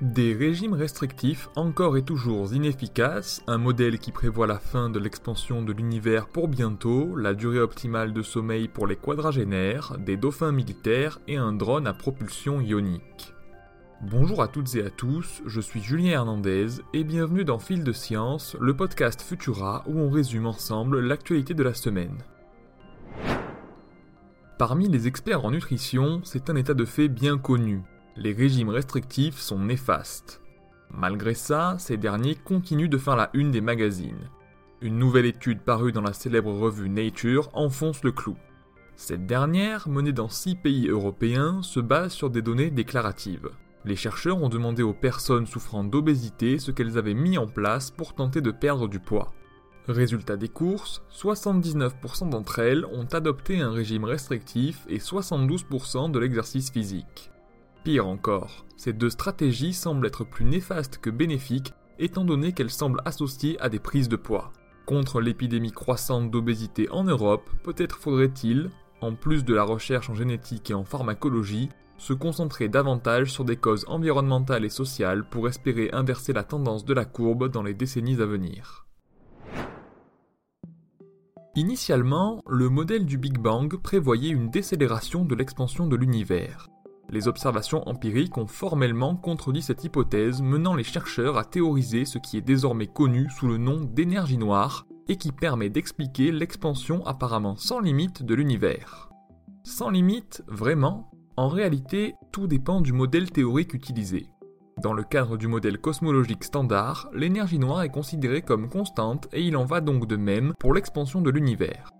Des régimes restrictifs encore et toujours inefficaces, un modèle qui prévoit la fin de l'expansion de l'univers pour bientôt, la durée optimale de sommeil pour les quadragénaires, des dauphins militaires et un drone à propulsion ionique. Bonjour à toutes et à tous, je suis Julien Hernandez et bienvenue dans Fil de Science, le podcast Futura où on résume ensemble l'actualité de la semaine. Parmi les experts en nutrition, c'est un état de fait bien connu les régimes restrictifs sont néfastes. Malgré ça, ces derniers continuent de faire la une des magazines. Une nouvelle étude parue dans la célèbre revue Nature enfonce le clou. Cette dernière, menée dans six pays européens, se base sur des données déclaratives. Les chercheurs ont demandé aux personnes souffrant d'obésité ce qu'elles avaient mis en place pour tenter de perdre du poids. Résultat des courses, 79% d'entre elles ont adopté un régime restrictif et 72% de l'exercice physique. Pire encore, ces deux stratégies semblent être plus néfastes que bénéfiques étant donné qu'elles semblent associées à des prises de poids. Contre l'épidémie croissante d'obésité en Europe, peut-être faudrait-il, en plus de la recherche en génétique et en pharmacologie, se concentrer davantage sur des causes environnementales et sociales pour espérer inverser la tendance de la courbe dans les décennies à venir. Initialement, le modèle du Big Bang prévoyait une décélération de l'expansion de l'univers. Les observations empiriques ont formellement contredit cette hypothèse, menant les chercheurs à théoriser ce qui est désormais connu sous le nom d'énergie noire, et qui permet d'expliquer l'expansion apparemment sans limite de l'univers. Sans limite, vraiment? En réalité, tout dépend du modèle théorique utilisé. Dans le cadre du modèle cosmologique standard, l'énergie noire est considérée comme constante et il en va donc de même pour l'expansion de l'univers.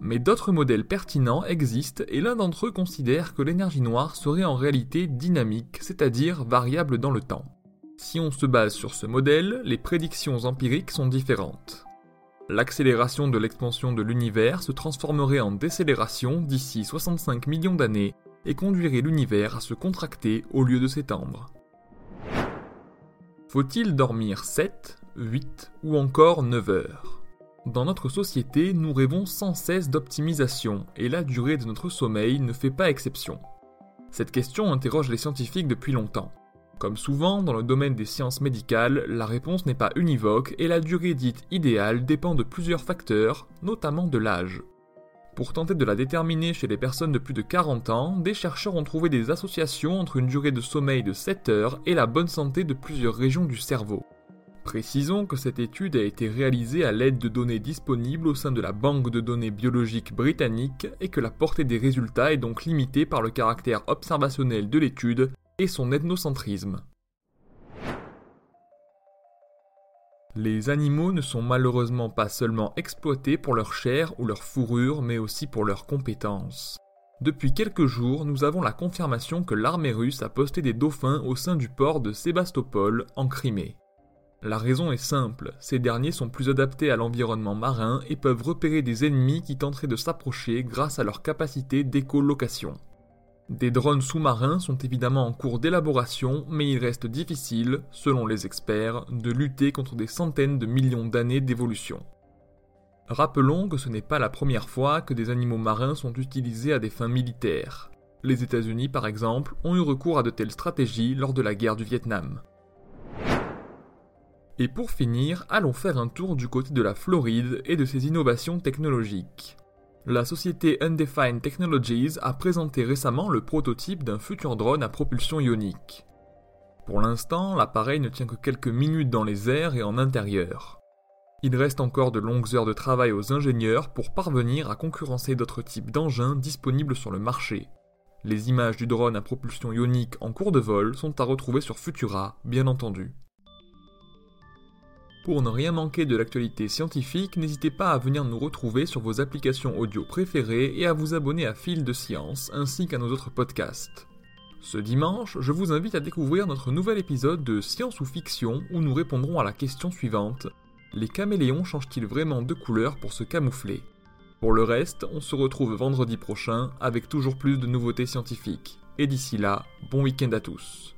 Mais d'autres modèles pertinents existent et l'un d'entre eux considère que l'énergie noire serait en réalité dynamique, c'est-à-dire variable dans le temps. Si on se base sur ce modèle, les prédictions empiriques sont différentes. L'accélération de l'expansion de l'univers se transformerait en décélération d'ici 65 millions d'années et conduirait l'univers à se contracter au lieu de s'étendre. Faut-il dormir 7, 8 ou encore 9 heures? Dans notre société, nous rêvons sans cesse d'optimisation, et la durée de notre sommeil ne fait pas exception. Cette question interroge les scientifiques depuis longtemps. Comme souvent dans le domaine des sciences médicales, la réponse n'est pas univoque et la durée dite idéale dépend de plusieurs facteurs, notamment de l'âge. Pour tenter de la déterminer chez les personnes de plus de 40 ans, des chercheurs ont trouvé des associations entre une durée de sommeil de 7 heures et la bonne santé de plusieurs régions du cerveau. Précisons que cette étude a été réalisée à l'aide de données disponibles au sein de la Banque de données biologiques britannique et que la portée des résultats est donc limitée par le caractère observationnel de l'étude et son ethnocentrisme. Les animaux ne sont malheureusement pas seulement exploités pour leur chair ou leur fourrure, mais aussi pour leurs compétences. Depuis quelques jours, nous avons la confirmation que l'armée russe a posté des dauphins au sein du port de Sébastopol, en Crimée. La raison est simple, ces derniers sont plus adaptés à l'environnement marin et peuvent repérer des ennemis qui tenteraient de s'approcher grâce à leur capacité d'écolocation. Des drones sous-marins sont évidemment en cours d'élaboration, mais il reste difficile, selon les experts, de lutter contre des centaines de millions d'années d'évolution. Rappelons que ce n'est pas la première fois que des animaux marins sont utilisés à des fins militaires. Les États-Unis, par exemple, ont eu recours à de telles stratégies lors de la guerre du Vietnam. Et pour finir, allons faire un tour du côté de la Floride et de ses innovations technologiques. La société Undefined Technologies a présenté récemment le prototype d'un futur drone à propulsion ionique. Pour l'instant, l'appareil ne tient que quelques minutes dans les airs et en intérieur. Il reste encore de longues heures de travail aux ingénieurs pour parvenir à concurrencer d'autres types d'engins disponibles sur le marché. Les images du drone à propulsion ionique en cours de vol sont à retrouver sur Futura, bien entendu. Pour ne rien manquer de l'actualité scientifique, n'hésitez pas à venir nous retrouver sur vos applications audio préférées et à vous abonner à Fil de Science ainsi qu'à nos autres podcasts. Ce dimanche, je vous invite à découvrir notre nouvel épisode de Science ou Fiction où nous répondrons à la question suivante Les caméléons changent-ils vraiment de couleur pour se camoufler? Pour le reste, on se retrouve vendredi prochain avec toujours plus de nouveautés scientifiques. Et d'ici là, bon week-end à tous.